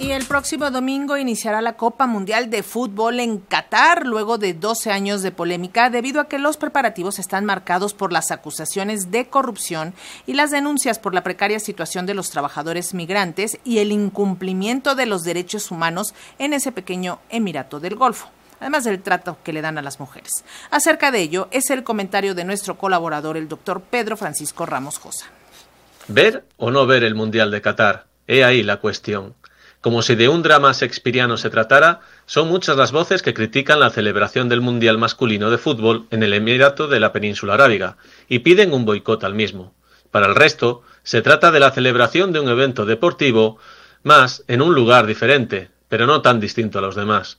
Y el próximo domingo iniciará la Copa Mundial de Fútbol en Qatar, luego de 12 años de polémica, debido a que los preparativos están marcados por las acusaciones de corrupción y las denuncias por la precaria situación de los trabajadores migrantes y el incumplimiento de los derechos humanos en ese pequeño Emirato del Golfo además del trato que le dan a las mujeres. Acerca de ello es el comentario de nuestro colaborador, el doctor Pedro Francisco Ramos Josa. ¿Ver o no ver el Mundial de Qatar? He ahí la cuestión. Como si de un drama shakespeariano se tratara, son muchas las voces que critican la celebración del Mundial masculino de fútbol en el Emirato de la península arábiga y piden un boicot al mismo. Para el resto, se trata de la celebración de un evento deportivo más en un lugar diferente, pero no tan distinto a los demás.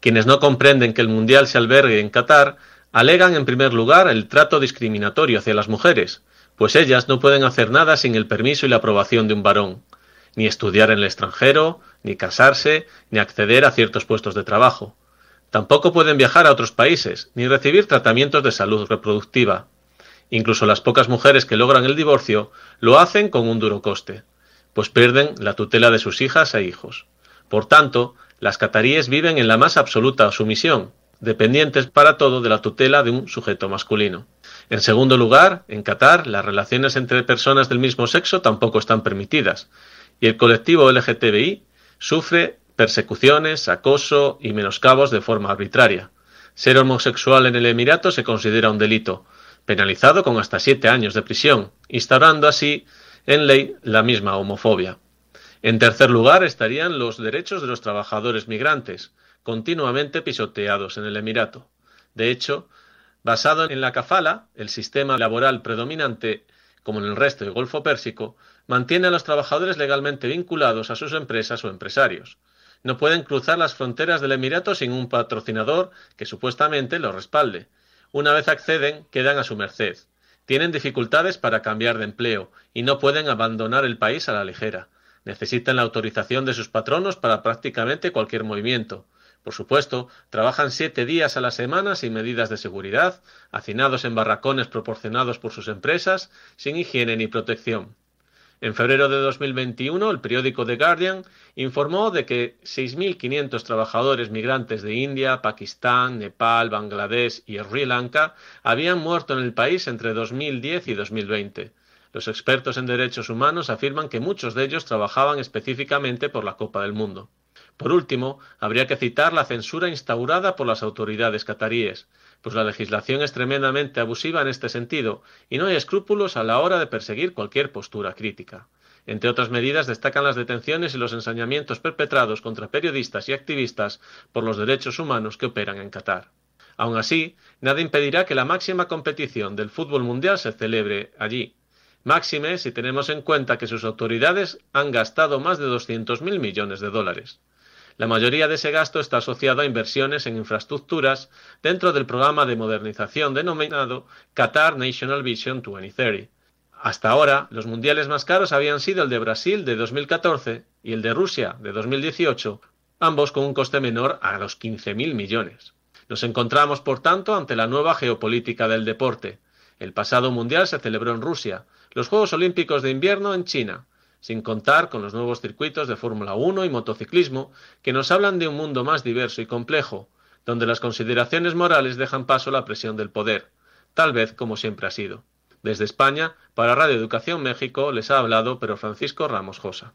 Quienes no comprenden que el Mundial se albergue en Qatar alegan en primer lugar el trato discriminatorio hacia las mujeres, pues ellas no pueden hacer nada sin el permiso y la aprobación de un varón ni estudiar en el extranjero, ni casarse, ni acceder a ciertos puestos de trabajo. Tampoco pueden viajar a otros países, ni recibir tratamientos de salud reproductiva. Incluso las pocas mujeres que logran el divorcio lo hacen con un duro coste, pues pierden la tutela de sus hijas e hijos. Por tanto, las cataríes viven en la más absoluta sumisión, dependientes para todo de la tutela de un sujeto masculino. En segundo lugar, en Qatar, las relaciones entre personas del mismo sexo tampoco están permitidas, y el colectivo LGTBI sufre persecuciones, acoso y menoscabos de forma arbitraria. Ser homosexual en el Emirato se considera un delito, penalizado con hasta siete años de prisión, instaurando así en ley la misma homofobia. En tercer lugar estarían los derechos de los trabajadores migrantes, continuamente pisoteados en el Emirato. De hecho, basado en la kafala, el sistema laboral predominante, como en el resto del Golfo Pérsico, mantiene a los trabajadores legalmente vinculados a sus empresas o empresarios. No pueden cruzar las fronteras del Emirato sin un patrocinador que supuestamente los respalde. Una vez acceden, quedan a su merced. Tienen dificultades para cambiar de empleo y no pueden abandonar el país a la ligera. Necesitan la autorización de sus patronos para prácticamente cualquier movimiento. Por supuesto, trabajan siete días a la semana sin medidas de seguridad, hacinados en barracones proporcionados por sus empresas, sin higiene ni protección. En febrero de 2021, el periódico The Guardian informó de que 6.500 trabajadores migrantes de India, Pakistán, Nepal, Bangladesh y Sri Lanka habían muerto en el país entre 2010 y 2020. Los expertos en derechos humanos afirman que muchos de ellos trabajaban específicamente por la Copa del Mundo. Por último, habría que citar la censura instaurada por las autoridades cataríes, pues la legislación es tremendamente abusiva en este sentido y no hay escrúpulos a la hora de perseguir cualquier postura crítica. Entre otras medidas destacan las detenciones y los ensañamientos perpetrados contra periodistas y activistas por los derechos humanos que operan en Qatar. Aun así, nada impedirá que la máxima competición del fútbol mundial se celebre allí. Máxime si tenemos en cuenta que sus autoridades han gastado más de 200.000 millones de dólares. La mayoría de ese gasto está asociado a inversiones en infraestructuras dentro del programa de modernización denominado Qatar National Vision 2030. Hasta ahora, los mundiales más caros habían sido el de Brasil de 2014 y el de Rusia de 2018, ambos con un coste menor a los 15.000 millones. Nos encontramos, por tanto, ante la nueva geopolítica del deporte. El pasado mundial se celebró en Rusia, los Juegos Olímpicos de Invierno en China, sin contar con los nuevos circuitos de Fórmula 1 y motociclismo que nos hablan de un mundo más diverso y complejo, donde las consideraciones morales dejan paso a la presión del poder, tal vez como siempre ha sido. Desde España, para Radio Educación México, les ha hablado Pero Francisco Ramos Josa.